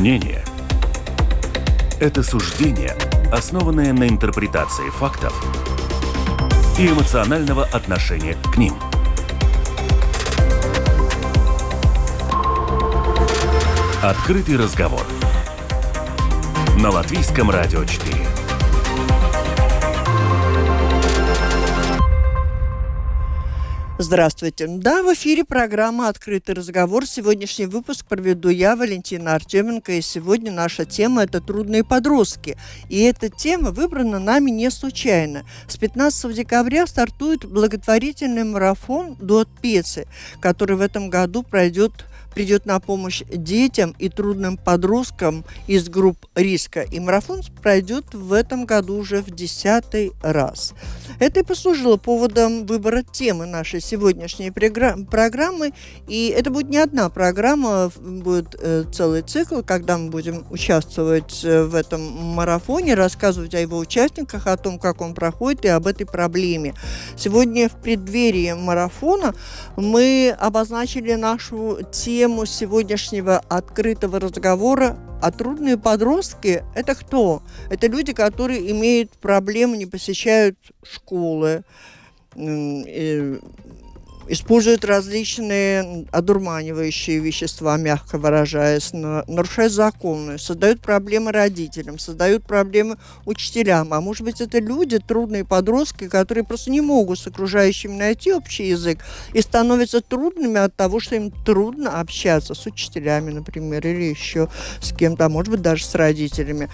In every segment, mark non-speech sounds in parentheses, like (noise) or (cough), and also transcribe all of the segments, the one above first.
Мнение – это суждение, основанное на интерпретации фактов и эмоционального отношения к ним. Открытый разговор на Латвийском радио 4. Здравствуйте. Да, в эфире программа «Открытый разговор». Сегодняшний выпуск проведу я, Валентина Артеменко, и сегодня наша тема – это трудные подростки. И эта тема выбрана нами не случайно. С 15 декабря стартует благотворительный марафон «Дуот Пецы», который в этом году пройдет придет на помощь детям и трудным подросткам из групп риска. И марафон пройдет в этом году уже в десятый раз. Это и послужило поводом выбора темы нашей сегодняшней программы. И это будет не одна программа, будет э, целый цикл, когда мы будем участвовать э, в этом марафоне, рассказывать о его участниках, о том, как он проходит и об этой проблеме. Сегодня в преддверии марафона мы обозначили нашу тему тему сегодняшнего открытого разговора а трудные подростки – это кто? Это люди, которые имеют проблемы, не посещают школы, используют различные одурманивающие вещества, мягко выражаясь, нарушают законы, создают проблемы родителям, создают проблемы учителям. А может быть, это люди, трудные подростки, которые просто не могут с окружающими найти общий язык и становятся трудными от того, что им трудно общаться с учителями, например, или еще с кем-то, а может быть, даже с родителями.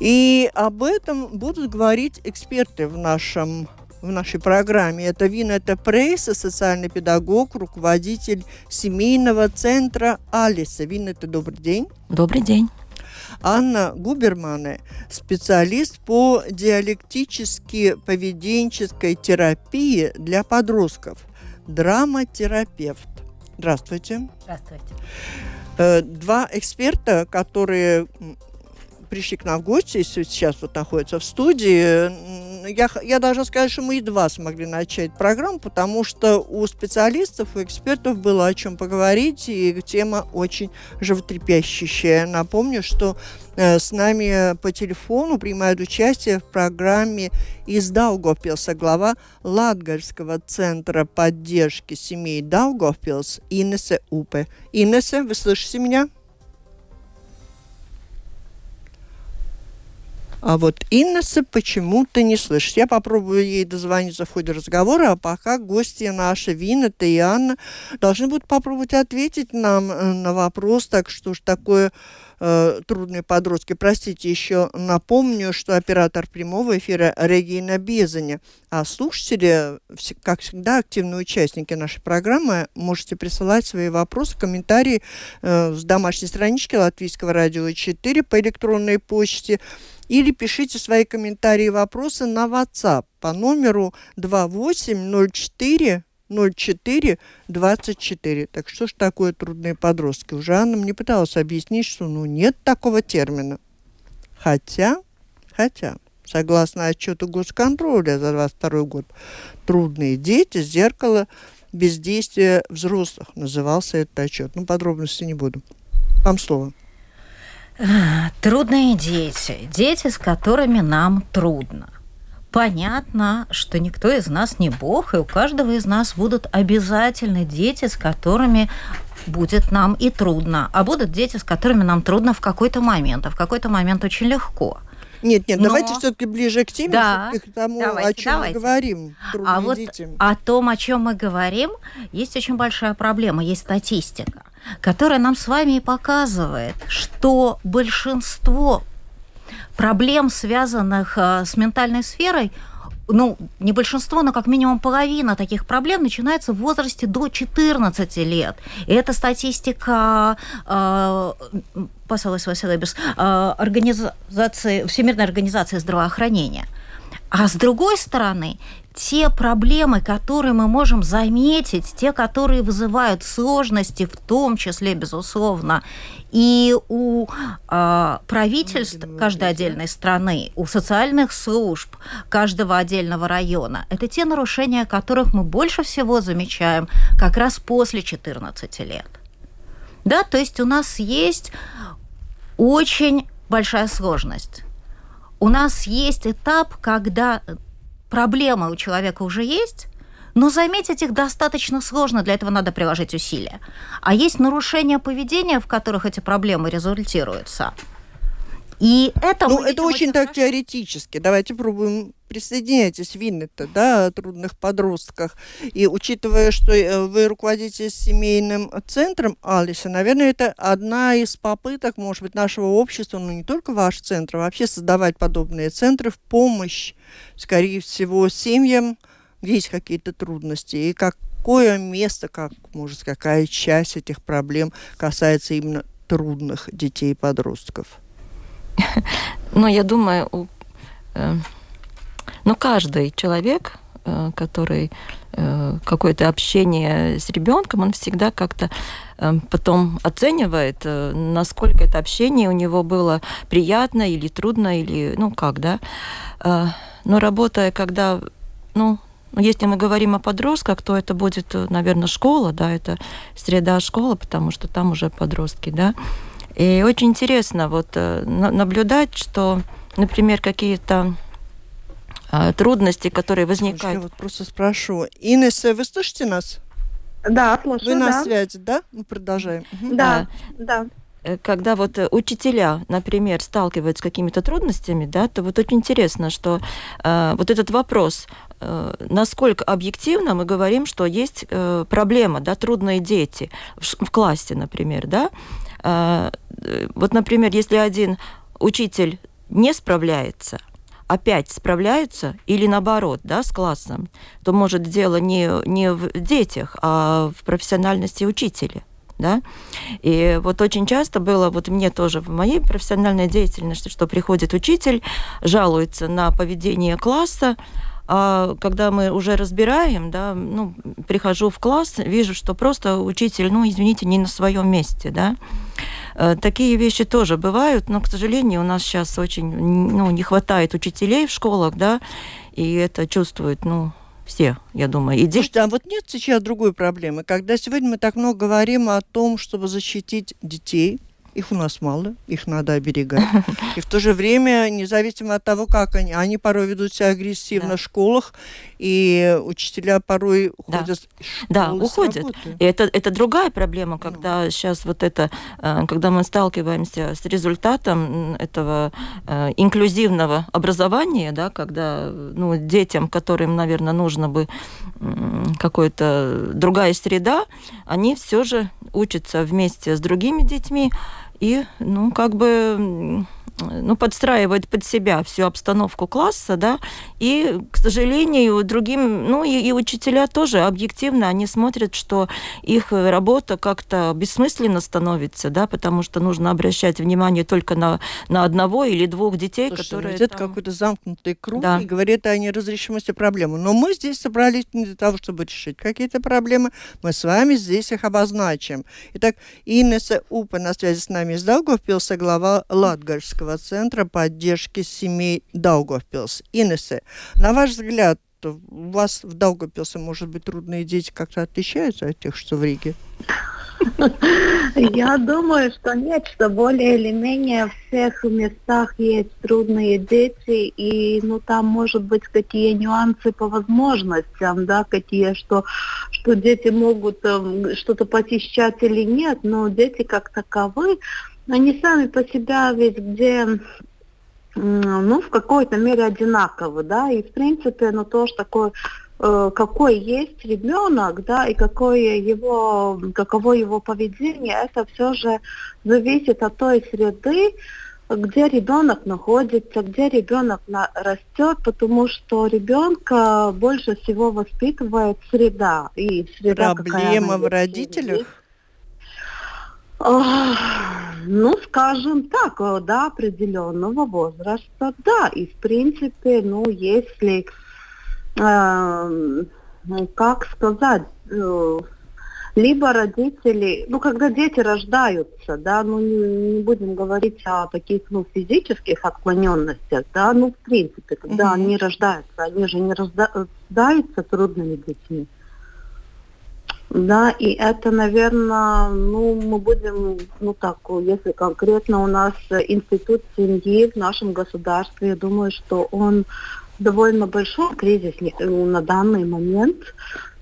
И об этом будут говорить эксперты в нашем в нашей программе. Это Винета Прейса, социальный педагог, руководитель семейного центра Алиса. Винета, добрый день. Добрый день. Анна Губермане, специалист по диалектически-поведенческой терапии для подростков, драматерапевт. Здравствуйте. Здравствуйте. Э, два эксперта, которые пришли к нам в гости, сейчас вот находятся в студии, я, я должна сказать, что мы едва смогли начать программу, потому что у специалистов, у экспертов было о чем поговорить, и тема очень животрепещущая. Напомню, что э, с нами по телефону принимает участие в программе из Даугавпилса глава Латгальского центра поддержки семей Даугавпилс Инесе Упе. Инесе, вы слышите меня? А вот Иннеса почему-то не слышит. Я попробую ей дозвониться в ходе разговора, а пока гости наши, Вината и Анна, должны будут попробовать ответить нам э, на вопрос, так что ж такое э, трудные подростки. Простите, еще напомню, что оператор прямого эфира Регина Безаня, а слушатели, как всегда, активные участники нашей программы, можете присылать свои вопросы, комментарии э, с домашней странички Латвийского радио 4 по электронной почте или пишите свои комментарии и вопросы на WhatsApp по номеру 2804 04 24. Так что ж такое трудные подростки? Уже Анна мне пыталась объяснить, что ну нет такого термина. Хотя, хотя, согласно отчету госконтроля за 22 год, трудные дети, зеркало бездействия взрослых назывался этот отчет. Ну, подробности не буду. Вам слово. Трудные дети. Дети, с которыми нам трудно. Понятно, что никто из нас не бог, и у каждого из нас будут обязательно дети, с которыми будет нам и трудно, а будут дети, с которыми нам трудно в какой-то момент, а в какой-то момент очень легко. Нет, нет, Но... давайте все-таки ближе к теме, да, к тому, давайте, о чем давайте. мы говорим. А вот детям. о том, о чем мы говорим, есть очень большая проблема, есть статистика которая нам с вами и показывает, что большинство проблем, связанных э, с ментальной сферой, ну, не большинство, но как минимум половина таких проблем начинается в возрасте до 14 лет. И эта статистика э, Василибис, э, организации, Всемирной организации здравоохранения. А с другой стороны, те проблемы, которые мы можем заметить, те, которые вызывают сложности, в том числе, безусловно, и у э, правительств каждой отдельной страны, у социальных служб каждого отдельного района, это те нарушения, которых мы больше всего замечаем как раз после 14 лет. Да, то есть у нас есть очень большая сложность. У нас есть этап, когда проблемы у человека уже есть, но заметить их достаточно сложно, для этого надо приложить усилия. А есть нарушения поведения, в которых эти проблемы результируются. И это... Ну, это очень так теоретически. Давайте пробуем присоединяйтесь, Виннета, да, о трудных подростках. И учитывая, что э, вы руководите семейным центром Алиса, наверное, это одна из попыток, может быть, нашего общества, ну не только ваш центр, а вообще создавать подобные центры в помощь, скорее всего, семьям, где есть какие-то трудности, и какое место, как, может, какая часть этих проблем касается именно трудных детей и подростков? (laughs) Ну, я думаю, у, э, ну, каждый человек, э, который э, какое-то общение с ребенком, он всегда как-то э, потом оценивает, э, насколько это общение у него было приятно или трудно, или ну как, да. Э, но работая, когда, ну, но если мы говорим о подростках, то это будет, э, наверное, школа, да, это среда школы, потому что там уже подростки, да. И очень интересно вот э, наблюдать, что, например, какие-то а, трудности, которые возникают. Я вот просто спрошу. Инесса, вы слышите нас? Да, слушаю. Вы на да. связи, да? Мы продолжаем. Да, а, да. Э, когда вот э, учителя, например, сталкиваются с какими-то трудностями, да, то вот очень интересно, что э, вот этот вопрос, э, насколько объективно мы говорим, что есть э, проблема, да, трудные дети в, в классе, например, да. Э, вот, например, если один учитель не справляется, опять справляются или наоборот, да, с классом, то может дело не, не в детях, а в профессиональности учителя да. И вот очень часто было, вот мне тоже в моей профессиональной деятельности, что приходит учитель, жалуется на поведение класса, а когда мы уже разбираем, да, ну, прихожу в класс, вижу, что просто учитель, ну, извините, не на своем месте, да. Э, такие вещи тоже бывают, но, к сожалению, у нас сейчас очень ну, не хватает учителей в школах, да, и это чувствуют, ну, все, я думаю. И Слушайте, а вот нет сейчас другой проблемы, когда сегодня мы так много говорим о том, чтобы защитить детей, их у нас мало, их надо оберегать. (laughs) И в то же время, независимо от того, как они, они порой ведут себя агрессивно да. в школах, и учителя порой уходят да. да, уходят. И это, это другая проблема, когда ну. сейчас вот это, э, когда мы сталкиваемся с результатом этого э, инклюзивного образования, да, когда ну, детям, которым, наверное, нужно бы какая-то другая среда, они все же учатся вместе с другими детьми, и, ну, как бы ну, подстраивает под себя всю обстановку класса, да, и, к сожалению, другим, ну, и, и учителя тоже объективно, они смотрят, что их работа как-то бессмысленно становится, да, потому что нужно обращать внимание только на, на одного или двух детей, Слушай, которые... Это там... какой-то замкнутый круг да. и говорит о неразрешимости проблемы. Но мы здесь собрались не для того, чтобы решить какие-то проблемы, мы с вами здесь их обозначим. Итак, Инесса Упа на связи с нами из Даугавпилса, глава Латгальского Международного центра поддержки семей Даугавпилс. Инессе, на ваш взгляд, у вас в Даугавпилсе, может быть, трудные дети как-то отличаются от тех, что в Риге? Я думаю, что нет, что более или менее в всех местах есть трудные дети, и ну там может быть какие нюансы по возможностям, да, какие, что, что дети могут э, что-то посещать или нет, но дети как таковы, они сами по себе ведь где ну, в какой-то мере одинаковы, да, и в принципе, ну, тоже такое э, какой есть ребенок, да, и какое его, каково его поведение, это все же зависит от той среды, где ребенок находится, где ребенок на, растет, потому что ребенка больше всего воспитывает среда. И среда Проблема в родителях? Ну, скажем так, э, до определенного возраста, да. И, в принципе, ну, если, э, как сказать, э, либо родители, ну, когда дети рождаются, да, ну, не, не будем говорить о таких, ну, физических отклоненностях, да, ну, в принципе, когда mm-hmm. они рождаются, они же не рождаются трудными детьми. Да, и это, наверное, ну, мы будем, ну так, если конкретно у нас институт семьи в нашем государстве, я думаю, что он довольно большой кризис на данный момент.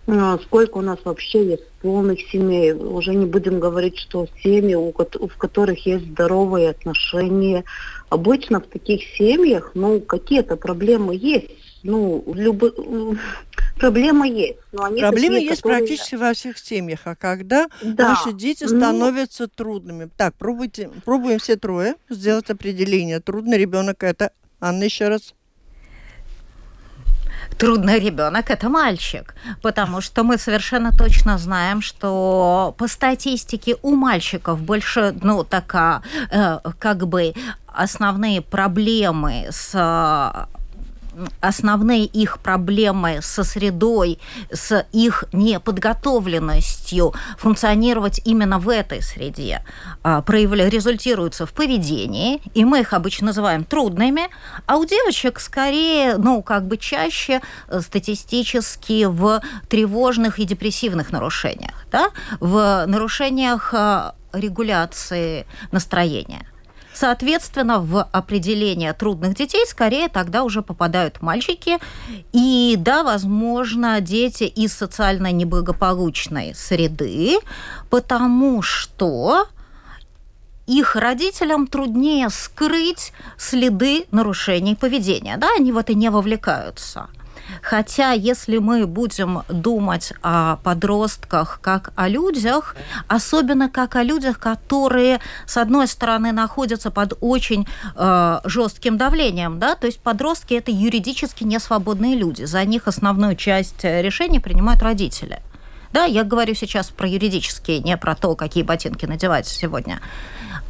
А, сколько у нас вообще есть полных семей. Уже не будем говорить, что семьи, в которых есть здоровые отношения. Обычно в таких семьях, ну, какие-то проблемы есть. Ну, любы... (laughs) проблема есть. Но они Проблемы такие, есть которые... практически во всех семьях. А когда да. наши дети ну. становятся ну... трудными? Так, пробуйте, пробуем все трое сделать определение. Трудный ребенок это... Анна, еще раз трудный ребенок это мальчик, потому что мы совершенно точно знаем, что по статистике у мальчиков больше, ну, такая, э, как бы основные проблемы с основные их проблемы со средой, с их неподготовленностью функционировать именно в этой среде а, проявля, результируются в поведении, и мы их обычно называем трудными, а у девочек скорее, ну, как бы чаще э, статистически в тревожных и депрессивных нарушениях, да, в нарушениях э, регуляции настроения. Соответственно, в определение трудных детей скорее тогда уже попадают мальчики. И да, возможно, дети из социально неблагополучной среды, потому что их родителям труднее скрыть следы нарушений поведения. Да, они в это не вовлекаются. Хотя, если мы будем думать о подростках как о людях, особенно как о людях, которые, с одной стороны, находятся под очень э, жестким давлением, да, то есть подростки это юридически несвободные люди, за них основную часть решений принимают родители. Да, я говорю сейчас про юридические, не про то, какие ботинки надевать сегодня.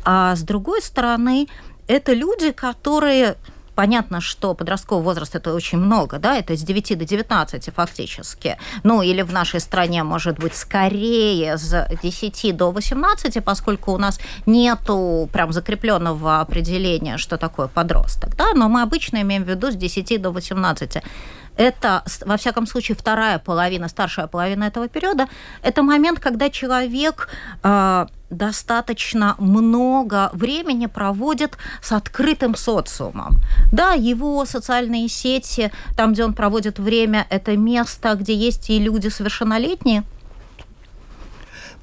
А с другой стороны, это люди, которые Понятно, что подростковый возраст это очень много, да, это с 9 до 19 фактически. Ну, или в нашей стране, может быть, скорее с 10 до 18, поскольку у нас нету прям закрепленного определения, что такое подросток, да, но мы обычно имеем в виду с 10 до 18 это, во всяком случае, вторая половина, старшая половина этого периода, это момент, когда человек э, достаточно много времени проводит с открытым социумом. Да, его социальные сети, там, где он проводит время, это место, где есть и люди совершеннолетние,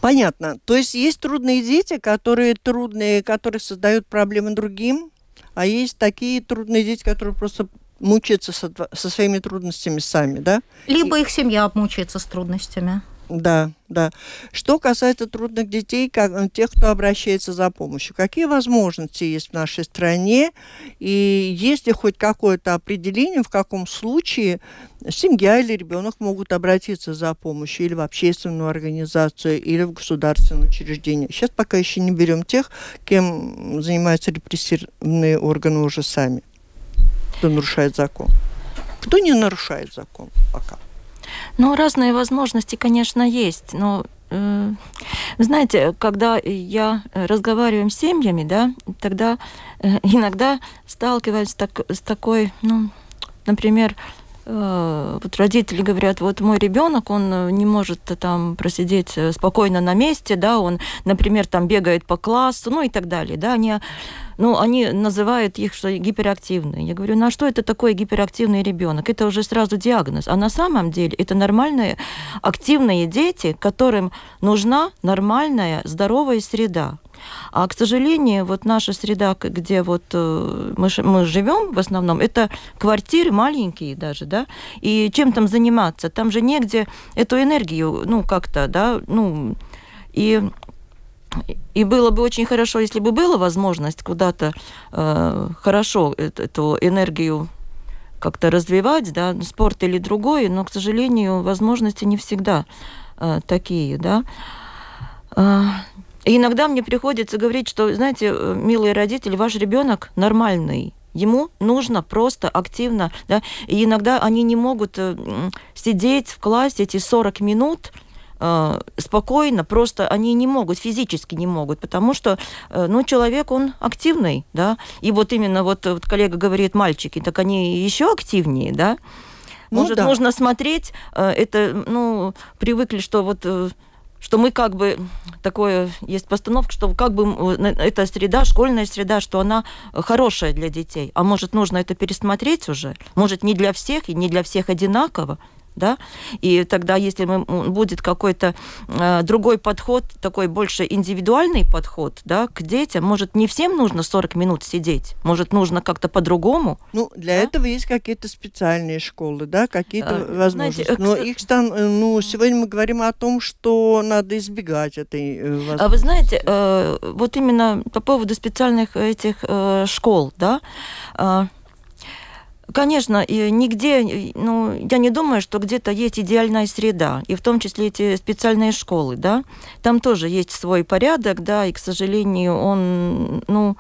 Понятно. То есть есть трудные дети, которые трудные, которые создают проблемы другим, а есть такие трудные дети, которые просто мучаются со, со своими трудностями сами, да? Либо их семья мучается с трудностями. Да, да. Что касается трудных детей, как, э, тех, кто обращается за помощью, какие возможности есть в нашей стране, и есть ли хоть какое-то определение, в каком случае семья или ребенок могут обратиться за помощью или в общественную организацию, или в государственное учреждение. Сейчас пока еще не берем тех, кем занимаются репрессивные органы уже сами кто нарушает закон. Кто не нарушает закон пока? Ну, разные возможности, конечно, есть, но э, знаете, когда я разговариваю с семьями, да, тогда э, иногда сталкиваюсь так, с такой, ну, например, Э, вот родители говорят, вот мой ребенок, он не может там просидеть э, спокойно на месте, да, он, например, там бегает по классу, ну и так далее, да, они, ну, они называют их что гиперактивные. Я говорю, ну а что это такое гиперактивный ребенок? Это уже сразу диагноз. А на самом деле это нормальные активные дети, которым нужна нормальная здоровая среда. А, к сожалению, вот наша среда, где вот э, мы, мы живем в основном, это квартиры маленькие даже, да, и чем там заниматься? Там же негде эту энергию, ну, как-то, да, ну, и и было бы очень хорошо, если бы была возможность куда-то э, хорошо эту энергию как-то развивать, да, спорт или другое, но, к сожалению, возможности не всегда э, такие, да. Э, и иногда мне приходится говорить, что, знаете, э, милые родители, ваш ребенок нормальный, Ему нужно просто активно, да, и иногда они не могут э, сидеть в классе эти 40 минут, э, спокойно, просто они не могут, физически не могут, потому что, э, ну, человек, он активный, да, и вот именно вот, вот коллега говорит, мальчики, так они еще активнее, да, Ну, Может, да. нужно смотреть, э, это, ну, привыкли, что вот э, что мы как бы такое есть постановка, что как бы эта среда, школьная среда, что она хорошая для детей. А может нужно это пересмотреть уже? Может не для всех и не для всех одинаково? Да, и тогда, если мы, будет какой-то э, другой подход, такой больше индивидуальный подход, да, к детям, может, не всем нужно 40 минут сидеть, может, нужно как-то по-другому. Ну, для да? этого есть какие-то специальные школы, да, какие-то а, возможности. Знаете, Но их там, э, ну, сегодня мы говорим о том, что надо избегать этой возможности. А вы знаете, э, вот именно по поводу специальных этих э, школ, да, э, Конечно, и нигде, ну, я не думаю, что где-то есть идеальная среда, и в том числе эти специальные школы, да, там тоже есть свой порядок, да, и, к сожалению, он, ну,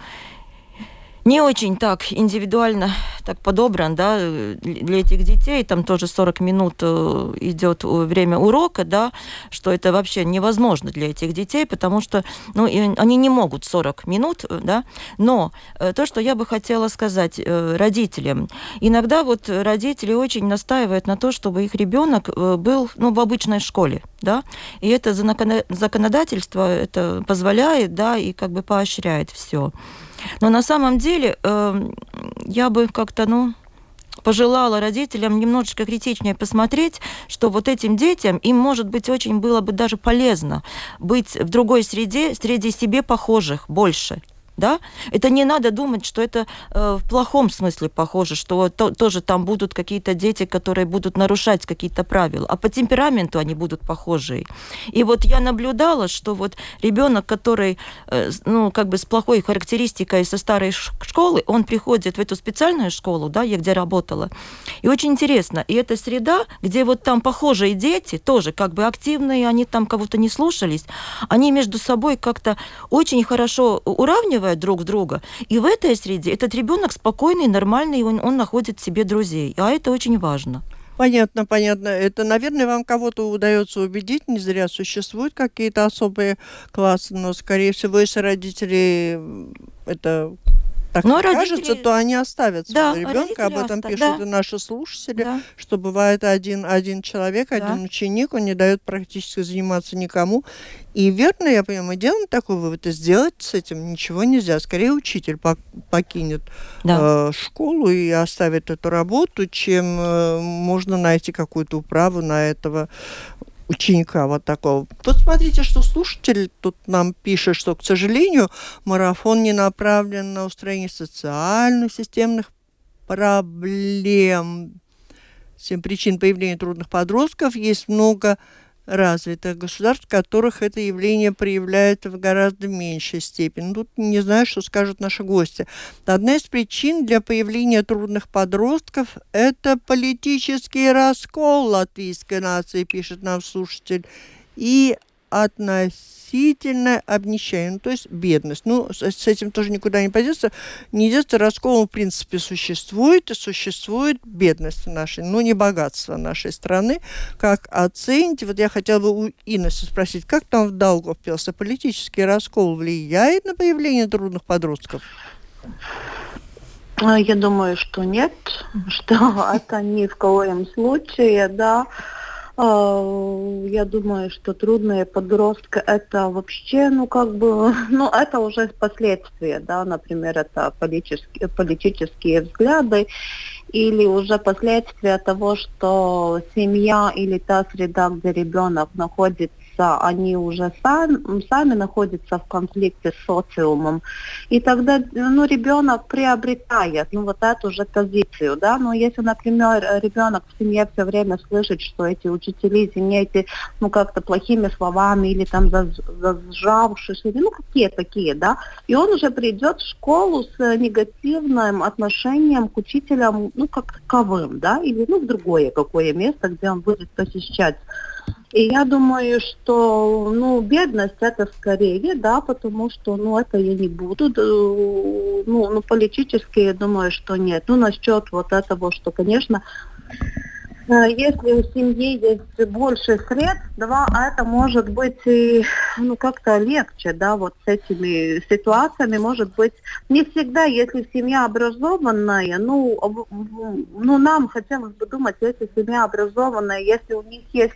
не очень так индивидуально так подобран, да, для этих детей, там тоже 40 минут э, идет время урока, да, что это вообще невозможно для этих детей, потому что, ну, они не могут 40 минут, э, да, но э, то, что я бы хотела сказать родителям, иногда вот родители очень настаивают на то, чтобы их ребенок был, ну, в обычной школе, да, и это законодательство это позволяет, да, и как бы поощряет все. Но на самом деле э, я бы как-то, ну, пожелала родителям немножечко критичнее посмотреть, что вот этим детям им, может быть, очень было бы даже полезно быть в другой среде, среди себе похожих больше да? Это не надо думать, что это э, в плохом смысле похоже, что то, тоже там будут какие-то дети, которые будут нарушать какие-то правила, а по темпераменту они будут похожие. И вот я наблюдала, что вот ребенок, который, э, ну, как бы с плохой характеристикой со старой школы, он приходит в эту специальную школу, да, я где работала, и очень интересно, и эта среда, где вот там похожие дети, тоже как бы активные, они там кого-то не слушались, они между собой как-то очень хорошо уравнивают поддерживая друг друга. И в этой среде этот ребенок спокойный, нормальный, он, он находит себе друзей. А это очень важно. Понятно, понятно. Это, наверное, вам кого-то удается убедить, не зря существуют какие-то особые классы, но, скорее всего, если родители это так Но кажется, родители... то они оставят своего да, ребенка. Об этом оста... пишут да. и наши слушатели, да. что бывает один, один человек, да. один ученик, он не дает практически заниматься никому. И верно, я понимаю, мы делаем такой вывод, и сделать с этим ничего нельзя. Скорее учитель покинет да. э, школу и оставит эту работу, чем э, можно найти какую-то управу на этого ученика вот такого. Вот смотрите, что слушатель тут нам пишет, что, к сожалению, марафон не направлен на устранение социальных, системных проблем. Семь причин появления трудных подростков. Есть много развитых государств, в которых это явление проявляется в гораздо меньшей степени. Тут не знаю, что скажут наши гости. Одна из причин для появления трудных подростков – это политический раскол латвийской нации, пишет нам слушатель, и относительное обнищание, ну, то есть бедность. Ну, с, с этим тоже никуда не пойдется. Не раскол, в принципе, существует, и существует бедность нашей, ну, не богатство нашей страны. Как оцените? Вот я хотела бы у Инессы спросить, как там в Даугавпилсе политический раскол влияет на появление трудных подростков? Я думаю, что нет, (laughs) что это ни в коем случае, да. А, я думаю, что трудные подростка это вообще, ну как бы, (laughs) ну это уже последствия, да, например, это политические, политические взгляды или уже последствия того, что семья или та среда, где ребенок находится, они уже сам, сами находятся в конфликте с социумом. И тогда ну, ребенок приобретает ну, вот эту же позицию. Да? Но если, например, ребенок в семье все время слышит, что эти учителя, извините, ну как-то плохими словами или там зажавшись, или ну какие такие, да, и он уже придет в школу с негативным отношением к учителям, ну как таковым, да, или ну в другое какое место, где он будет посещать и я думаю, что, ну, бедность это скорее, да, потому что, ну, это я не буду, ну, ну, политически я думаю, что нет. Ну, насчет вот этого, что, конечно, Э, если у семьи есть больше средств, да, это может быть ну, как-то легче, да, вот с этими ситуациями, может быть, не всегда, если семья образованная, ну, ну, нам хотелось бы думать, если семья образованная, если у них есть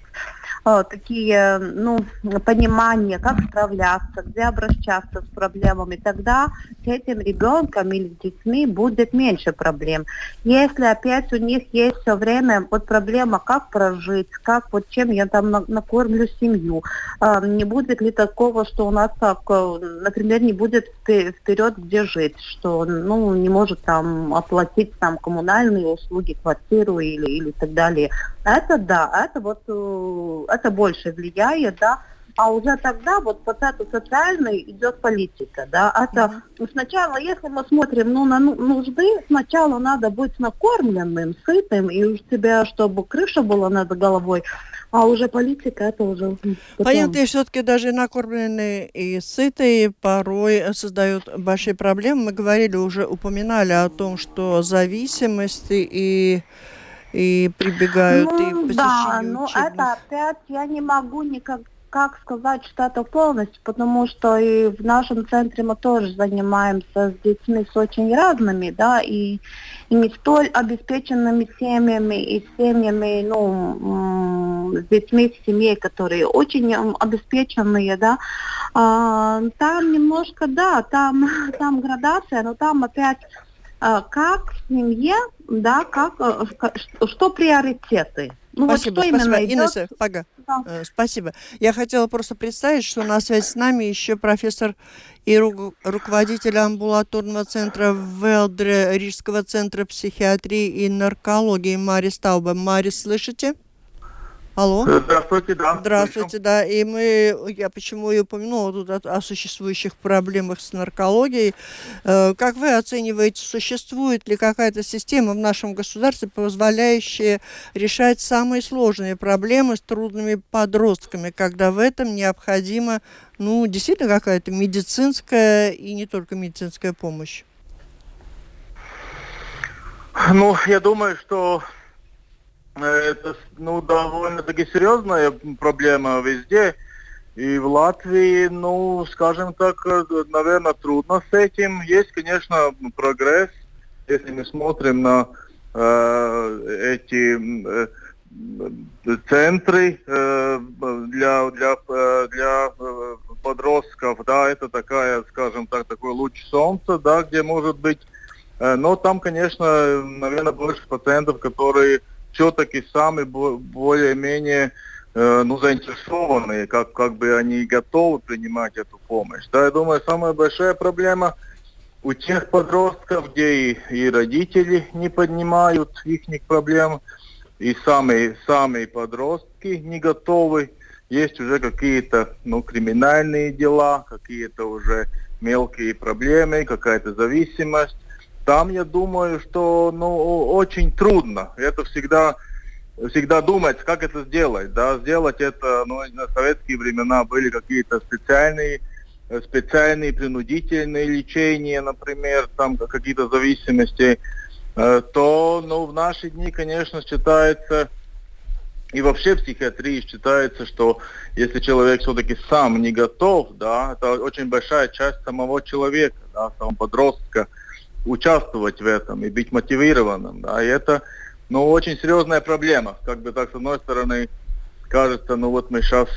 такие, ну, понимания, как справляться, где обращаться с проблемами, тогда с этим ребенком или с детьми будет меньше проблем. Если опять у них есть все время вот проблема, как прожить, как вот чем я там накормлю семью, э, не будет ли такого, что у нас так, э, например, не будет вперед где жить, что, ну, не может там оплатить там коммунальные услуги, квартиру или, или так далее. Это да, это вот э, это больше влияет, да, а уже тогда вот под эту социальную идет политика, да. Это mm-hmm. сначала, если мы смотрим ну, на ну, нужды, сначала надо быть накормленным, сытым, и у тебя, чтобы крыша была над головой, а уже политика это уже... Потом. Понятно, и все-таки даже накормленные и сытые порой создают большие проблемы. Мы говорили, уже упоминали о том, что зависимости и и прибегают ну, и. Да, но ну, это опять я не могу никак как сказать, что это полностью, потому что и в нашем центре мы тоже занимаемся с детьми с очень разными, да, и, и не столь обеспеченными семьями и семьями, ну, с детьми с семей, которые очень обеспеченные, да, а, там немножко, да, там, (laughs) там градация, но там опять а, как в семье, да, как, э, что приоритеты. Ну, спасибо, вот что спасибо. Инесса, пога. Да. Э, спасибо. Я хотела просто представить, что на связи с нами еще профессор и ру руководитель амбулаторного центра Велдре Рижского центра психиатрии и наркологии Марис Тауба. Марис, слышите? Алло. Здравствуйте, да. Здравствуйте, да. И мы, я почему и упомянула тут о, о существующих проблемах с наркологией. Э, как вы оцениваете, существует ли какая-то система в нашем государстве, позволяющая решать самые сложные проблемы с трудными подростками, когда в этом необходима, ну, действительно какая-то медицинская и не только медицинская помощь? Ну, я думаю, что это ну, довольно-таки серьезная проблема везде. И в Латвии, ну, скажем так, наверное, трудно с этим. Есть, конечно, прогресс, если мы смотрим на э, эти э, центры э, для, для, э, для э, подростков, да, это такая, скажем так, такой луч солнца, да, где может быть, э, но там, конечно, наверное, больше пациентов, которые все-таки сами более-менее э, ну, заинтересованные, как, как бы они готовы принимать эту помощь. Да, я думаю, самая большая проблема у тех подростков, где и, и родители не поднимают их проблем, и самые, самые подростки не готовы. Есть уже какие-то ну, криминальные дела, какие-то уже мелкие проблемы, какая-то зависимость. Там, я думаю, что ну, очень трудно. Это всегда, всегда думать, как это сделать. Да? Сделать это, ну, на советские времена были какие-то специальные специальные принудительные лечения, например, там какие-то зависимости, э, то ну, в наши дни, конечно, считается, и вообще в психиатрии считается, что если человек все-таки сам не готов, да, это очень большая часть самого человека, да, самого подростка, участвовать в этом и быть мотивированным. Да, и это ну, очень серьезная проблема. Как бы так, с одной стороны, кажется, ну вот мы сейчас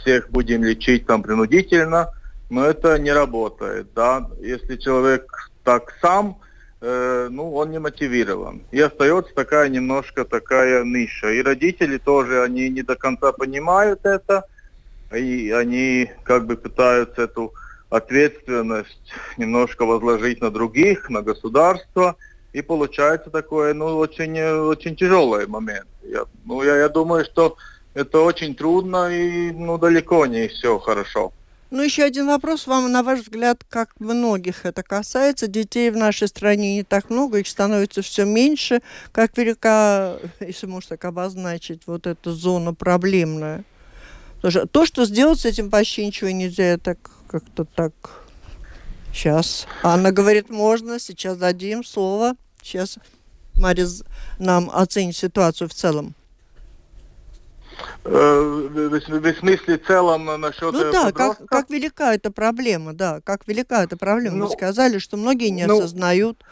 всех будем лечить там принудительно, но это не работает. Да? Если человек так сам, э, ну, он не мотивирован. И остается такая немножко такая ниша. И родители тоже, они не до конца понимают это, и они как бы пытаются эту ответственность немножко возложить на других, на государство, и получается такое, ну, очень, очень тяжелый момент. Я, ну, я, я думаю, что это очень трудно и, ну, далеко не все хорошо. Ну, еще один вопрос вам, на ваш взгляд, как многих это касается? Детей в нашей стране не так много, их становится все меньше. Как велика, если можно так обозначить, вот эта зона проблемная? То, что сделать с этим почти ничего нельзя, я так как-то так. Сейчас. Анна говорит, можно, сейчас дадим слово. Сейчас Мария нам оценит ситуацию в целом. Э, в смысле целом насчет Ну да, как, как велика эта проблема, да, как велика эта проблема. Ну, Вы сказали, что многие не ну, осознают.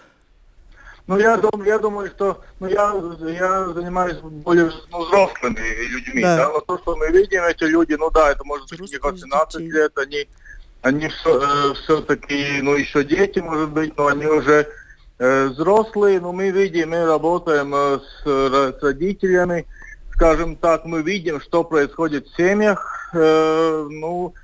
Ну, я, дум, я думаю, что ну, я, я занимаюсь более ну, взрослыми людьми. Да. Да? Вот то, что мы видим, эти люди, ну да, это может быть не 18 детей. лет, они, они э, все-таки, ну, еще дети, может быть, но они уже э, взрослые. Но мы видим, мы работаем э, с, с родителями, скажем так, мы видим, что происходит в семьях. Э, ну,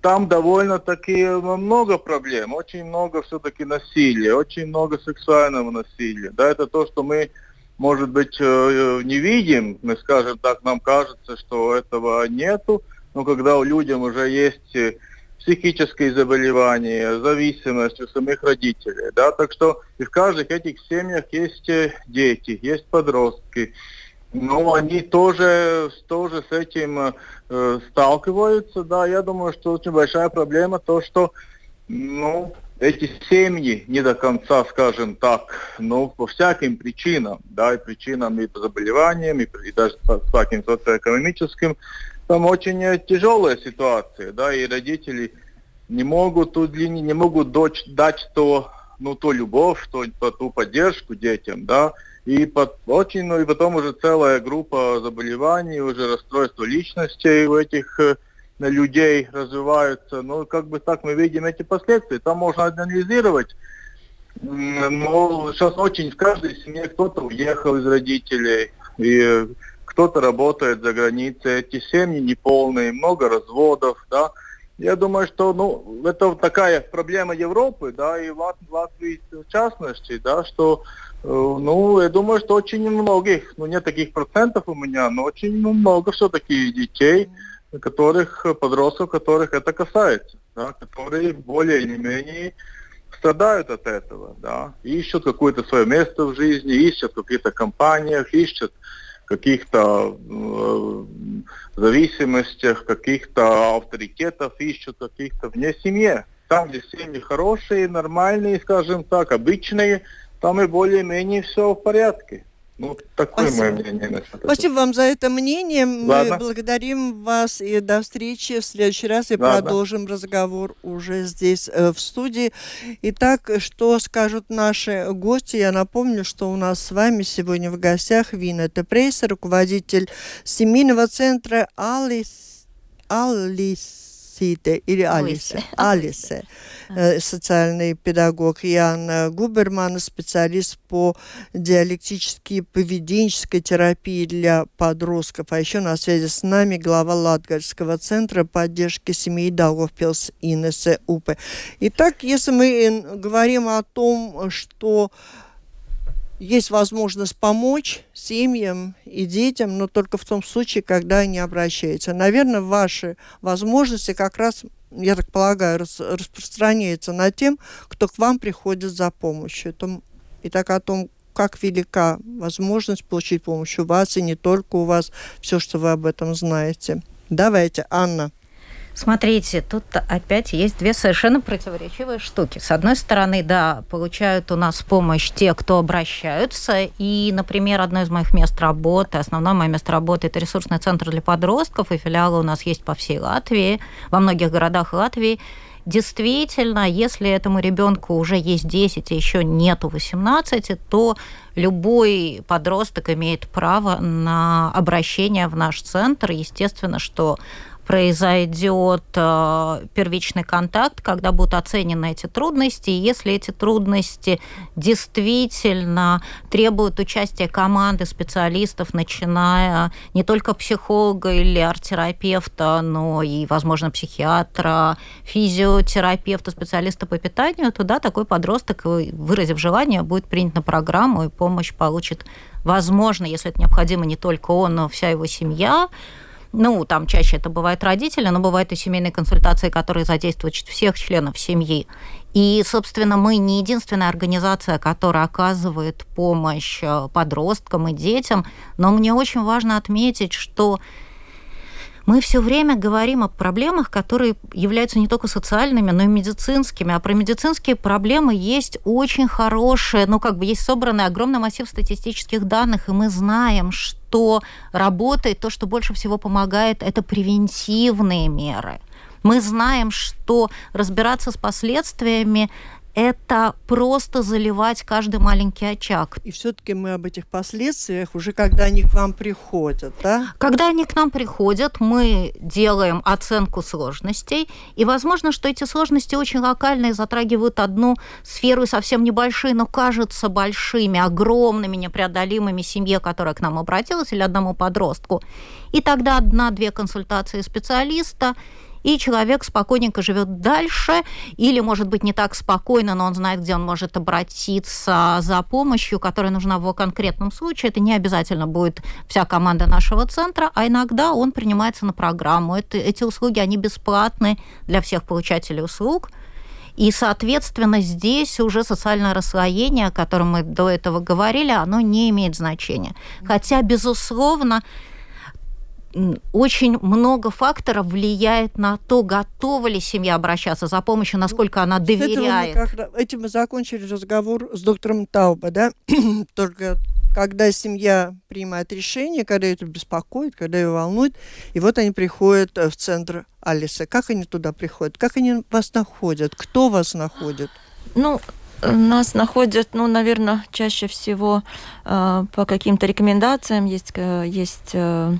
там довольно-таки много проблем, очень много все-таки насилия, очень много сексуального насилия. Да, это то, что мы, может быть, э, не видим, мы скажем так, нам кажется, что этого нету, но когда у людям уже есть э, психические заболевания, зависимость у самих родителей, да, так что и в каждых этих семьях есть дети, есть подростки, ну, они тоже, тоже с этим э, сталкиваются, да. Я думаю, что очень большая проблема то, что, ну, эти семьи не до конца, скажем так, ну, по всяким причинам, да, и причинам и по заболеваниям, и, и даже по всяким социоэкономическим, там очень э, тяжелая ситуация, да, и родители не могут тут не, могут дочь, дать то, ну, ту любовь, то, ту поддержку детям, да, и под, очень, ну и потом уже целая группа заболеваний, уже расстройства личностей у этих э, людей развиваются. Ну, как бы так мы видим эти последствия. Там можно анализировать. Но сейчас очень в каждой семье кто-то уехал из родителей, и кто-то работает за границей. Эти семьи неполные, много разводов, да. Я думаю, что ну, это такая проблема Европы, да, и Латвии в частности, да, что Э, ну, я думаю, что очень многих, ну, нет таких процентов у меня, но очень много все-таки детей, которых, подростков, которых это касается, да, которые более или менее страдают от этого, да, ищут какое-то свое место в жизни, ищут в каких-то компаниях, ищут каких-то э, зависимостях, каких-то авторитетов, ищут каких-то вне семьи. Там, где семьи хорошие, нормальные, скажем так, обычные, там и более-менее все в порядке. Ну, такое Спасибо. мое мнение насчет Спасибо вам за это мнение. Ладно. Мы благодарим вас и до встречи в следующий раз и Ладно. продолжим разговор уже здесь э, в студии. Итак, что скажут наши гости? Я напомню, что у нас с вами сегодня в гостях Вина Тепрейса, руководитель семейного центра Алис, Алис Сите или Алисе, Алисе, социальный педагог Ян Губерман, специалист по диалектической поведенческой терапии для подростков. А еще на связи с нами глава Латгальского центра поддержки семей Даугавпилс Инессе Упе. Итак, если мы говорим о том, что есть возможность помочь семьям и детям, но только в том случае, когда они обращаются. Наверное, ваши возможности как раз, я так полагаю, рас, распространяются на тем, кто к вам приходит за помощью. И так о том, как велика возможность получить помощь у вас, и не только у вас, все, что вы об этом знаете. Давайте, Анна. Смотрите, тут опять есть две совершенно противоречивые штуки. С одной стороны, да, получают у нас помощь те, кто обращаются. И, например, одно из моих мест работы, основное мое место работы, это ресурсный центр для подростков, и филиалы у нас есть по всей Латвии, во многих городах Латвии. Действительно, если этому ребенку уже есть 10, а еще нету 18, то любой подросток имеет право на обращение в наш центр. Естественно, что произойдет э, первичный контакт, когда будут оценены эти трудности. И если эти трудности действительно требуют участия команды специалистов, начиная не только психолога или арт-терапевта, но и, возможно, психиатра, физиотерапевта, специалиста по питанию, то да, такой подросток, выразив желание, будет принят на программу и помощь получит, возможно, если это необходимо, не только он, но вся его семья. Ну, там чаще это бывают родители, но бывают и семейные консультации, которые задействуют всех членов семьи. И, собственно, мы не единственная организация, которая оказывает помощь э, подросткам и детям, но мне очень важно отметить, что мы все время говорим о проблемах, которые являются не только социальными, но и медицинскими. А про медицинские проблемы есть очень хорошие, ну, как бы есть собранный огромный массив статистических данных, и мы знаем, что что работает, то, что больше всего помогает, это превентивные меры. Мы знаем, что разбираться с последствиями это просто заливать каждый маленький очаг. И все-таки мы об этих последствиях уже когда они к вам приходят, да? Когда они к нам приходят, мы делаем оценку сложностей, и возможно, что эти сложности очень локальные, затрагивают одну сферу совсем небольшие, но кажутся большими, огромными, непреодолимыми семье, которая к нам обратилась, или одному подростку. И тогда одна-две консультации специалиста – и человек спокойненько живет дальше, или, может быть, не так спокойно, но он знает, где он может обратиться за помощью, которая нужна в его конкретном случае. Это не обязательно будет вся команда нашего центра, а иногда он принимается на программу. Это, эти услуги, они бесплатны для всех получателей услуг. И, соответственно, здесь уже социальное расслоение, о котором мы до этого говорили, оно не имеет значения. Хотя, безусловно, очень много факторов влияет на то, готова ли семья обращаться за помощью, насколько она доверяет. Мы как, этим мы закончили разговор с доктором Тауба, да? (clears throat) Только когда семья принимает решение, когда это беспокоит, когда ее волнует, и вот они приходят э, в центр Алиса. Как они туда приходят? Как они вас находят? Кто вас находит? Ну, нас находят, ну, наверное, чаще всего э, по каким-то рекомендациям. Есть, э, есть э,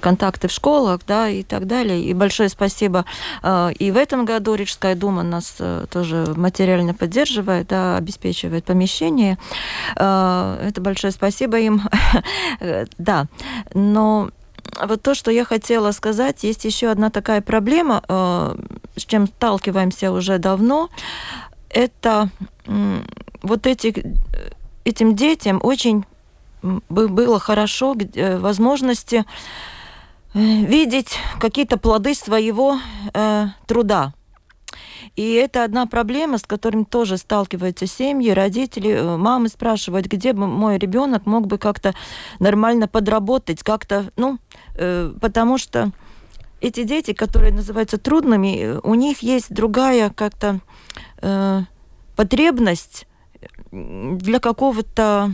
контакты в школах, да, и так далее. И большое спасибо. Э, и в этом году Рижская дума нас э, тоже материально поддерживает, да, обеспечивает помещение. Э, это большое спасибо им. (laughs) Да, но вот то, что я хотела сказать, есть еще одна такая проблема, с чем сталкиваемся уже давно. Это вот эти, этим детям очень было хорошо возможности видеть какие-то плоды своего э, труда. И это одна проблема, с которой тоже сталкиваются семьи, родители, э, мамы спрашивают, где бы мой ребенок мог бы как-то нормально подработать, как-то, ну, э, потому что эти дети, которые называются трудными, э, у них есть другая как-то э, потребность для какого-то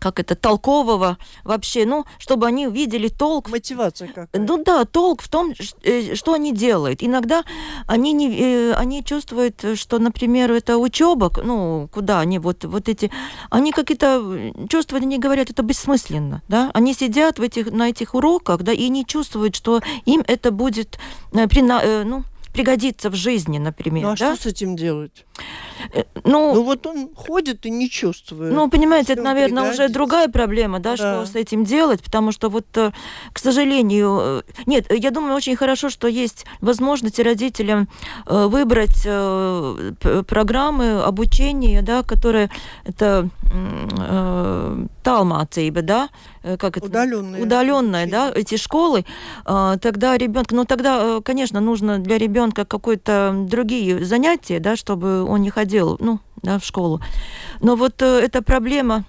как это, толкового вообще, ну, чтобы они видели толк. Мотивация как? Ну да, толк в том, э, что они делают. Иногда они, не, э, они чувствуют, что, например, это учеба, ну, куда они вот, вот эти, они какие-то чувствуют, они говорят, это бессмысленно, да, они сидят в этих, на этих уроках, да, и не чувствуют, что им это будет, э, ну, пригодится в жизни, например. Ну а да? что с этим делать? Э, ну, ну вот он ходит и не чувствует. Ну, понимаете, это, наверное, пригодится. уже другая проблема, да, да, что с этим делать, потому что вот, э, к сожалению, э, нет, я думаю, очень хорошо, что есть возможность родителям выбрать программы обучения, да, которые это талмацейба, да, как это? Удаленные. Удаленная, да, эти школы, тогда ребенка, ну тогда, конечно, нужно для ребенка какое-то другие занятия, да, чтобы он не ходил, ну, да, в школу. Но вот э, эта проблема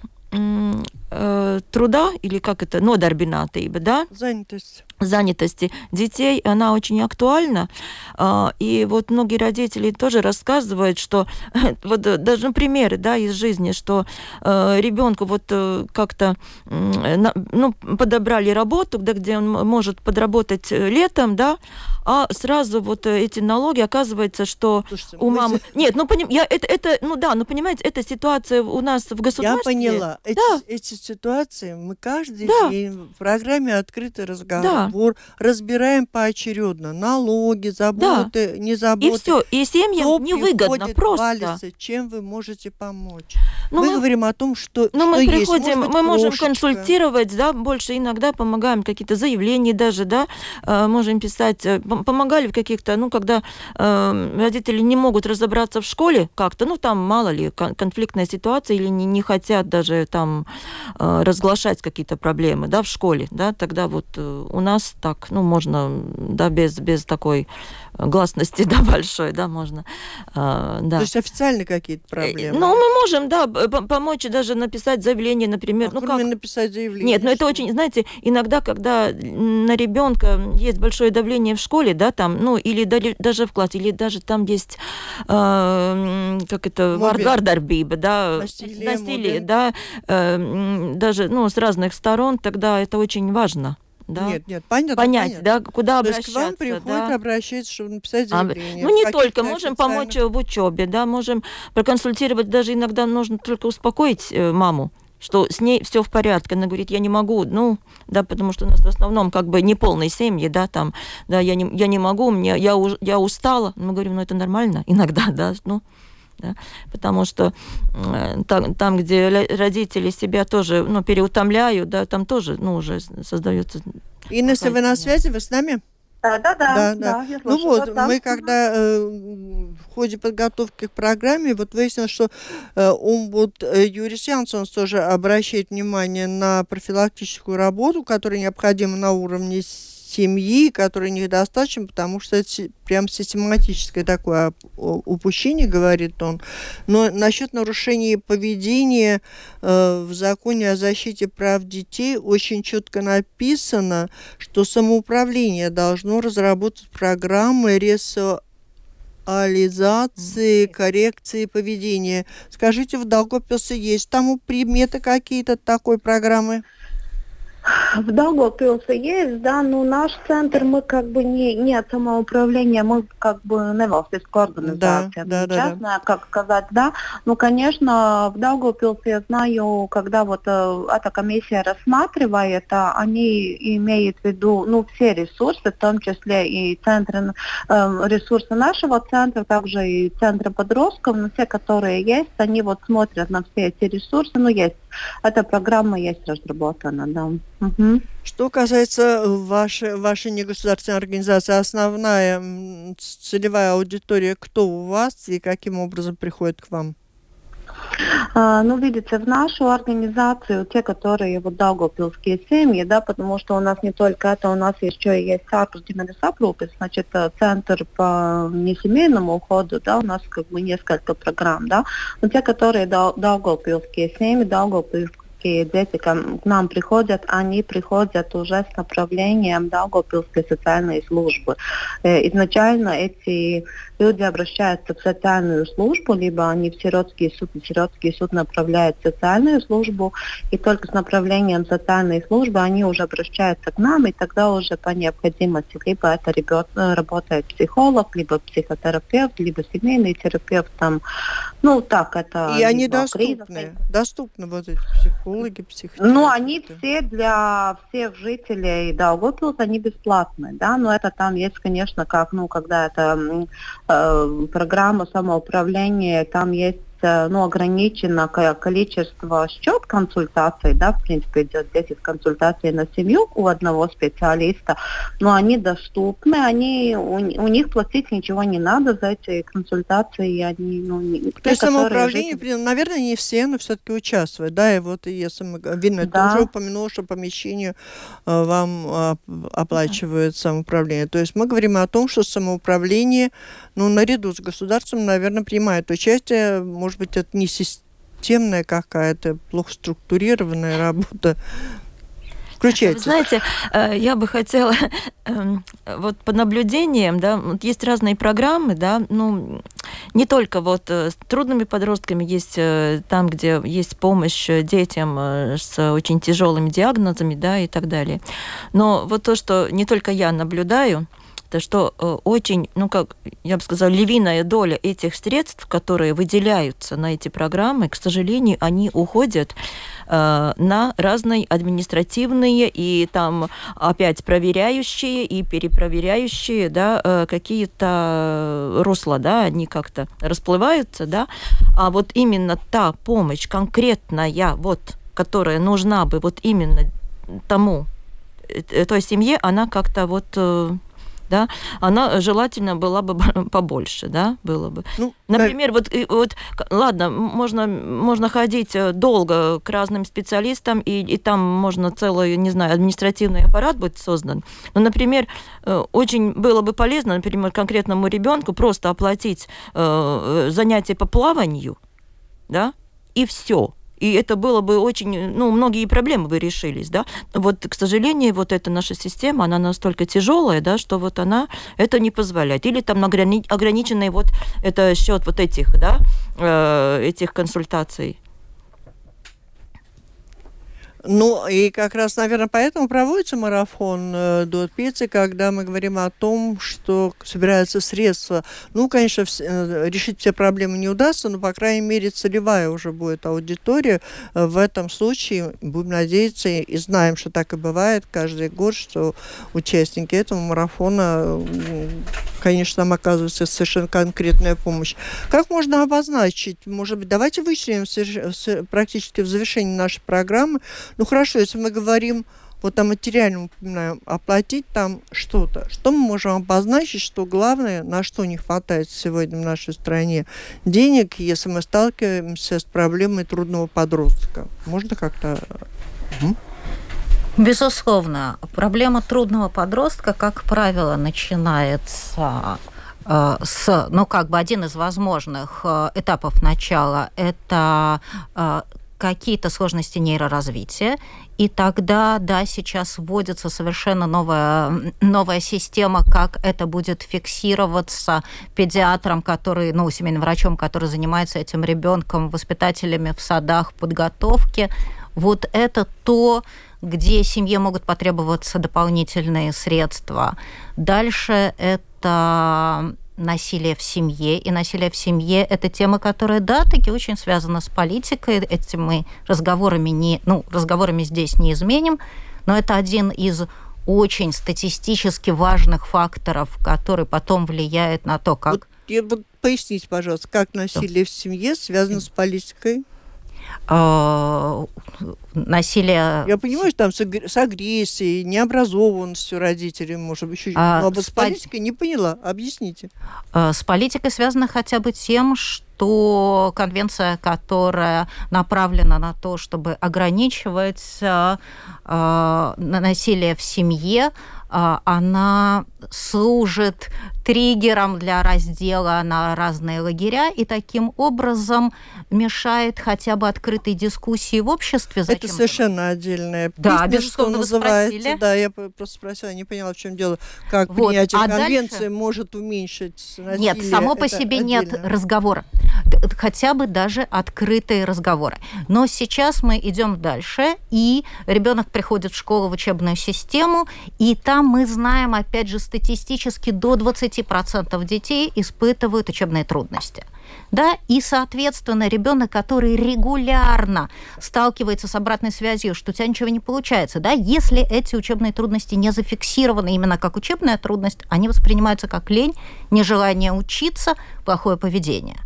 э, труда, или как это, нодарбинатейба, да? Занятость. Занятости детей, она очень актуальна. А, и вот многие родители тоже рассказывают, что (laughs) вот даже ну, примеры, да, из жизни, что э, ребенку вот э, как-то ну, подобрали работу, да, где он может подработать летом, да, а сразу вот эти налоги, оказывается, что Слушайте, у мамы... Нет, ну, поним... я, это, это, ну да, ну, понимаете, эта ситуация у нас в государстве... Я поняла. Эти, да. эти ситуации мы каждый да. день в программе «Открытый разговор» да. разбираем поочередно. Налоги, заботы, да. не заботы. И все, и семьям невыгодно просто. Валится, чем вы можете помочь. Ну, мы, мы говорим о том, что, ну, что мы есть. приходим, быть, мы можем консультировать, да, больше иногда помогаем какие-то заявления даже, да, э, можем писать, э, помогали в каких-то, ну, когда э, родители не могут разобраться в школе как-то, ну, там, мало ли, конфликтная ситуация или не, не хотят даже там разглашать какие-то проблемы, да, в школе, да, тогда вот э, у нас так, ну, можно, да, без, без такой гласности, (laughs) да, большой, да, можно, э, да. То есть официально какие-то проблемы? Ну, мы можем, да, помочь даже написать заявление, например. А ну, как? написать заявление? Нет, но ну, это очень, знаете, иногда, когда на ребенка есть большое давление в школе, да, там, ну, или даже в классе, или даже там есть, э, как это, вардарбиба, да, насилие, насилие да, э, даже ну, с разных сторон, тогда это очень важно да? Нет, нет, понятно. Понять, понятно. да, куда То обращаться. есть к вам приходит, да? обращается, чтобы написать А, заявление. ну, не только, можем помочь в учебе, да, можем проконсультировать, даже иногда нужно только успокоить э, маму, что с ней все в порядке. Она говорит, я не могу, ну, да, потому что у нас в основном как бы неполные семьи, да, там, да, я не, я не могу, мне, я, уж- я устала. Мы говорим, ну, это нормально иногда, (laughs) да, ну, да, потому что э, там, там, где родители себя тоже, ну, переутомляют, да, там тоже, ну, уже создается Инна, если вы на связи, вы с нами? Да, да, да. Да, да. я Ну вот, да. мы когда э, в ходе подготовки к программе, вот выяснилось, что э, омбуд э, Юрис Янсонс тоже обращает внимание на профилактическую работу, которая необходима на уровне семьи, которая недостаточна, потому что это прям систематическое такое упущение, говорит он. Но насчет нарушения поведения э, в законе о защите прав детей очень четко написано, что самоуправление должно разработать программы ресоализации, коррекции поведения. Скажите, в Долгопилсе есть там приметы какие-то такой программы? В Даугавпилсе есть, да, но наш центр, мы как бы не, не от самоуправления, мы как бы неvalстическая организация, Да, да, мы да, да. частная, как сказать, да. Ну, конечно, в Даугавпилсе я знаю, когда вот э, эта комиссия рассматривает, а, они имеют в виду, ну, все ресурсы, в том числе и центры, э, ресурсы нашего центра, также и центра подростков, но все, которые есть, они вот смотрят на все эти ресурсы, ну, есть, эта программа есть разработана, да. Мгм. Что касается вашей, вашей негосударственной организации, основная целевая аудитория, кто у вас и каким образом приходит к вам? А, ну, видите, в нашу организацию, те, которые вот Даугавпилские семьи, да, потому что у нас не только это, у нас еще и есть Сарпус Дименес Апрупис, значит, э, центр по несемейному уходу, да, у нас как бы несколько программ, да, но те, которые Дау- Даугавпилские семьи, Даугавпилские дети ко- к нам приходят, они приходят уже с направлением Даугавпилской социальной службы. Э, Изначально эти люди обращаются в социальную службу, либо они в сиротский суд, и сиротский суд направляет в социальную службу, и только с направлением социальной службы они уже обращаются к нам, и тогда уже по необходимости либо это ребё- э, работает психолог, либо психотерапевт, либо семейный терапевт, там, ну так это... и они либо кризис, доступны? Доступны вот эти психологи, психотерапевты? ну, они все для всех жителей Даугавпилса, они бесплатные, да, но это там есть, конечно, как, ну, когда это э, программа самоуправления, там есть ну, ограничено ко- количество счет консультаций, да, в принципе, идет 10 консультаций на семью у одного специалиста, но они доступны, они, у, у них платить ничего не надо за эти консультации, и они, ну, не- То те, есть самоуправление, жители- наверное, не все, но все-таки участвуют, да, и вот если мы, г- Винна, Да. ты уже упомянула, что помещение э, вам оплачивает самоуправление. То есть мы говорим о том, что самоуправление, ну, наряду с государством, наверное, принимает участие, может быть, это не системная какая-то, плохо структурированная работа. Вы Включается. знаете, э, я бы хотела, эм, вот по наблюдениям, да, вот есть разные программы, да, ну, не только вот э, с трудными подростками есть э, там, где есть помощь детям с очень тяжелыми диагнозами, да, и так далее. Но вот то, что не только я наблюдаю, это что э, очень, ну как, я бы сказала, львиная доля этих средств, которые выделяются на эти программы, к сожалению, они уходят э, на разные административные и там опять проверяющие и перепроверяющие, да, э, какие-то русла, да, они как-то расплываются, да, а вот именно та помощь конкретная, вот, которая нужна бы вот именно тому, той семье, она как-то вот да, она желательно была бы (laughs) побольше, да, было бы. Ну, Например, вот, и- вот к- ладно, можно, можно ходить э, долго к разным специалистам, и, и там можно целый, не знаю, административный аппарат будет создан. Но, например, э, очень было бы полезно, например, конкретному ребенку просто оплатить э, занятия по плаванию, да, и все. И это было бы очень, ну, многие проблемы бы решились, да. Вот, к сожалению, вот эта наша система, она настолько тяжелая, да, что вот она это не позволяет. Или там ограни- ограниченный вот это счет вот этих, да, э, этих консультаций. Ну, и как раз, наверное, поэтому проводится марафон э, до Пиццы, когда мы говорим о том, что собираются средства. Ну, конечно, вс- э, решить все проблемы не удастся, но, по крайней мере, целевая уже будет аудитория. Э, В этом случае, будем надеяться, и знаем, что так и бывает каждый год, что участники этого марафона, м, конечно, нам оказывается совершенно конкретная помощь. Как можно обозначить? Может быть, давайте с- практически в завершении нашей программы. Ну хорошо, если мы говорим вот о материальном упоминаем, оплатить там что-то. Что мы можем обозначить, что главное, на что не хватает сегодня в нашей стране денег, если мы сталкиваемся с проблемой трудного подростка? Можно как-то... Мгм. Безусловно, проблема трудного подростка, как правило, начинается э, с, ну, как бы один из возможных э, этапов начала – это э, какие-то сложности нейроразвития, и тогда, да, сейчас вводится совершенно новая, новая система, как это будет фиксироваться педиатром, который, ну, семейным врачом, который занимается этим ребенком, воспитателями в садах, подготовки. Вот это то, где семье могут потребоваться дополнительные средства. Дальше это насилие в семье. И насилие в семье – это тема, которая, да, таки очень связана с политикой. Этим мы разговорами, не, ну, разговорами здесь не изменим, но это один из очень статистически важных факторов, который потом влияет на то, как... Вот, и вот поясните, пожалуйста, как насилие в семье связано с политикой? Э, насилие... Я понимаю, что там с, агр- с агрессией, необразованностью родителей, может быть, еще... А, но с с пол- политикой не поняла. Объясните. Э, С политикой связано хотя бы тем, что конвенция, которая направлена на то, чтобы ограничивать э, на- насилие в семье, она служит триггером для раздела на разные лагеря и таким образом мешает хотя бы открытой дискуссии в обществе. Это Зачем совершенно отдельная Да, безусловно, что называется. спросили. Да, я просто спросила, не поняла, в чем дело. Как Вот, принятие а конвенции дальше- может уменьшить насилие. Нет, само по Это себе нет отдельно. разговора. Хотя бы даже открытые разговоры. Но сейчас мы идем дальше, и ребенок приходит в школу, в учебную систему, и там мы знаем, опять же, статистически до 20% детей испытывают учебные трудности. Да, и, соответственно, ребенок, который регулярно сталкивается с обратной связью, что у тебя ничего не получается, да, если эти учебные трудности не зафиксированы именно как учебная трудность, они воспринимаются как лень, нежелание учиться, плохое поведение.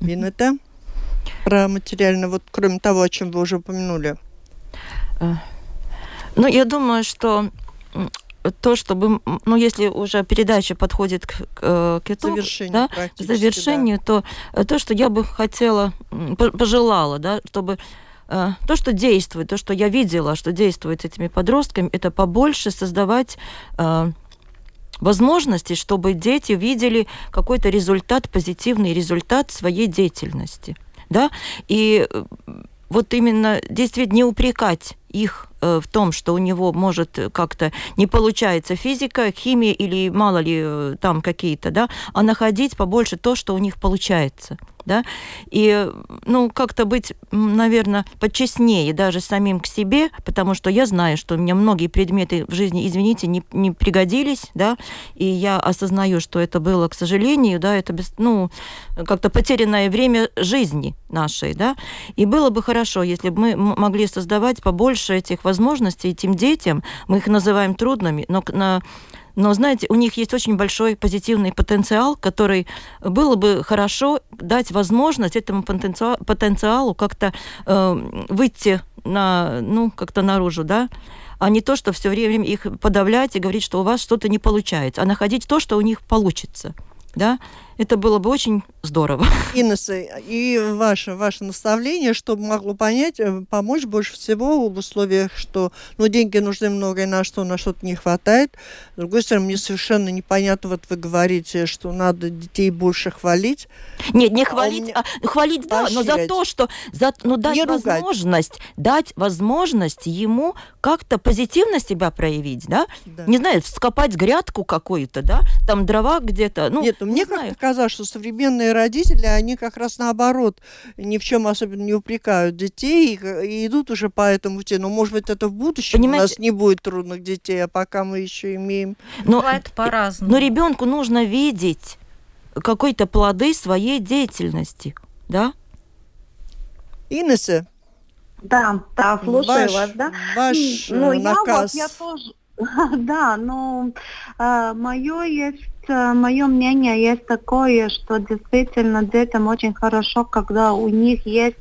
Винета? Про материально, вот кроме того, о чем вы уже упомянули. Ну, я думаю, что то, чтобы, ну, если уже передача подходит к, к, э, к итогу, Завершение да, к завершению, то э, то, что я бы хотела, пожелала, да, чтобы э, то, что действует, то, что я видела, что действует с этими подростками, это побольше создавать э, возможности, чтобы дети видели какой-то результат, позитивный результат своей деятельности. Да? И э, вот именно действительно не упрекать их э, в том, что у него может как-то не получается физика, химия или мало ли э, там какие-то, да, а находить побольше то, что у них получается, да, и, ну, как-то быть, наверное, почестнее даже самим к себе, потому что я знаю, что у меня многие предметы в жизни, извините, не, не пригодились, да, и я осознаю, что это было, к сожалению, да, это, без, ну, как-то потерянное время жизни нашей, да, и было бы хорошо, если бы мы могли создавать побольше этих возможностей этим детям, мы их называем трудными, но, на, но, знаете, у них есть очень большой позитивный потенциал, который было бы хорошо дать возможность этому потенциалу, потенциалу как-то э, выйти на, ну, как-то наружу, да, а не то, что все время их подавлять и говорить, что у вас что-то не получается, а находить то, что у них получится, да, это было бы очень здорово. (laughs) Инесса, и ваше, ваше наставление, чтобы могло понять, э, помочь больше всего в условиях, что ну, деньги нужны много, и на что, на что-то не хватает. С другой стороны, мне совершенно непонятно, вот вы говорите, что надо детей больше хвалить. Нет, не А хвалить, меня- а, хвалить, да, но за то, что за, ну, дать Не ругать. возможность, дать возможность ему как-то позитивно себя проявить, да? Да. Не знаю, вскопать грядку какую-то, да? Там дрова где-то, ну, Нет, ну, не мне как-то показать, что современные родители, они как раз наоборот ни в чем особенно не упрекают детей и, и идут уже по этому пути. Но, может быть, это в будущем Понимаете? у нас не будет трудных детей, а пока мы еще имеем... Но, Бывает по-разному. Но ребенку нужно видеть какие-то плоды своей деятельности, да? Инесса, да, да, слушаю ваш, вас, да. Ваш ну, наказ. Я, вот, я тоже, (laughs) да, но э, мое есть, э, мое мнение есть такое, что действительно детям очень хорошо, когда у них есть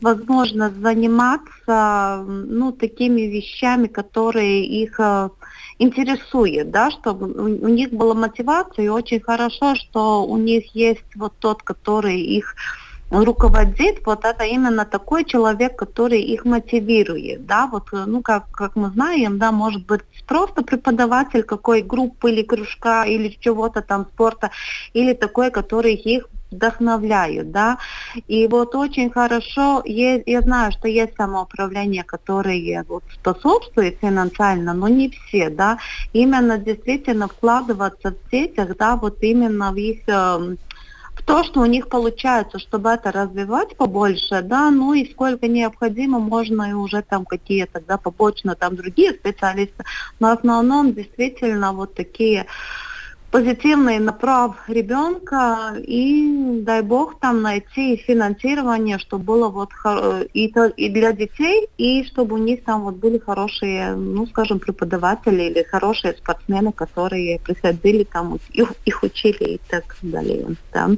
возможность заниматься, ну, такими вещами, которые их э, интересует, да, чтобы у них была мотивация, и очень хорошо, что у них есть вот тот, который их руководит, вот это именно такой человек, который их мотивирует, да, вот, э, ну, как, как мы знаем, да, может быть просто преподаватель какой группы или кружка или чего-то там спорта, или такой, который их вдохновляют, да, и вот очень хорошо, я, я знаю, что есть самоуправление, которое вот способствует финансально, но не все, да, именно действительно вкладываться в детях, да, вот именно в их э, то, что у них получается, чтобы это развивать побольше, да, ну и сколько необходимо, можно и уже там какие-то, да, побочно там другие специалисты, но в основном действительно вот такие позитивный направ ребенка и дай бог там найти финансирование, чтобы было вот и, и для детей, и чтобы у них там вот были хорошие, ну скажем, преподаватели или хорошие спортсмены, которые приходили там, их, их учили и так далее. Да.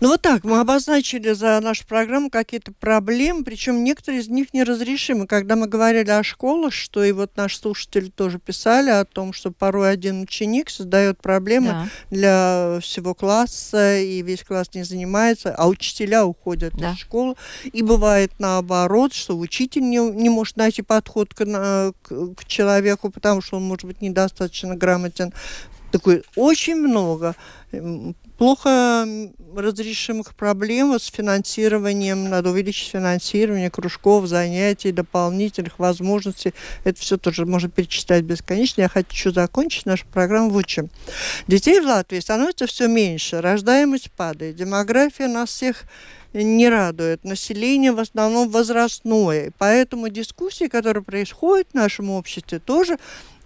Ну вот так, мы обозначили за нашу программу какие-то проблемы, причем некоторые из них неразрешимы. Когда мы говорили о школах, что и вот наши слушатели тоже писали о том, что порой один ученик создает проблемы да. для всего класса, и весь класс не занимается, а учителя уходят да. из школы. И бывает наоборот, что учитель не, не может найти подход к, к, к человеку, потому что он, может быть, недостаточно грамотен такой очень много плохо разрешимых проблем с финансированием, надо увеличить финансирование кружков, занятий, дополнительных возможностей. Это все тоже можно перечислять бесконечно. Я хочу закончить нашу программу вот чем. Детей в Латвии становится все меньше, рождаемость падает, демография нас всех не радует. Население в основном возрастное. Поэтому дискуссии, которые происходят в нашем обществе, тоже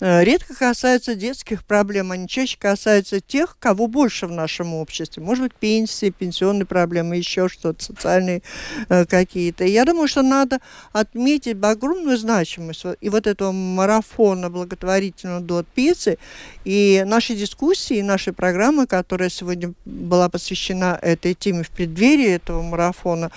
редко касаются детских проблем, они чаще касаются тех, кого больше в нашем обществе. Может быть, пенсии, пенсионные проблемы, еще что-то, социальные э, какие-то. Я думаю, что надо отметить огромную значимость и вот этого марафона благотворительного до пиццы, и наши дискуссии, и наши программы, которая сегодня была посвящена этой теме в преддверии этого марафона,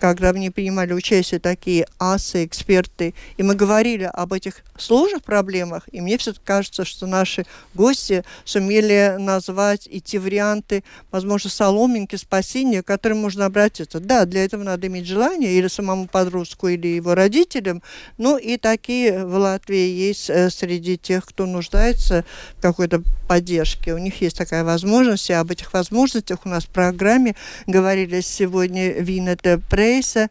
когда в ней принимали участие такие асы, эксперты, и мы говорили об этих сложных проблемах, и мне все-таки кажется, что наши гости сумели назвать и те варианты, возможно, соломинки спасения, к которым можно обратиться. Да, для этого надо иметь желание или самому подростку, или его родителям, ну и такие в Латвии есть э, среди тех, кто нуждается в какой-то поддержке. У них есть такая возможность, и об этих возможностях у нас в программе говорили сегодня Винета Прей, Рейса,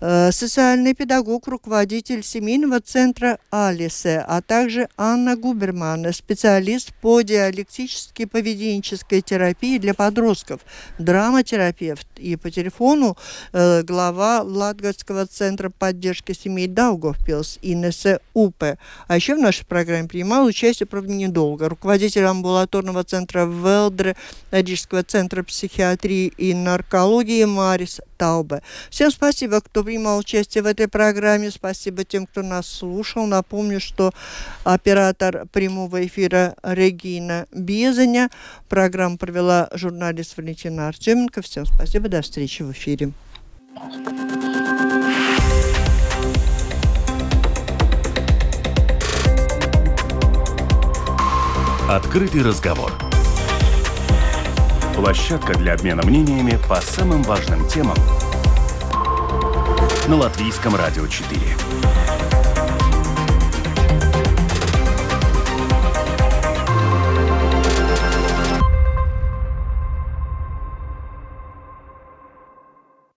э, социальный педагог, руководитель семейного центра Алисе, а также Анна Губерман, специалист по диалектической поведенческой терапии для подростков, драматерапевт и по телефону э, глава Латгальского центра поддержки семей Даугавпилс Инесса Упе. А еще в нашей программе принимал участие, правда, недолго, руководитель амбулаторного центра Велдре, Рижского центра психиатрии и наркологии Марис Таубе. Всем спасибо, кто принимал участие в этой программе. Спасибо тем, кто нас слушал. Напомню, что оператор прямого эфира Регина Безаня. Программу провела журналист Валентина Артеменко. Всем спасибо. До встречи в эфире. Открытый разговор. Площадка для обмена мнениями по самым важным темам на Латвийском радио 4.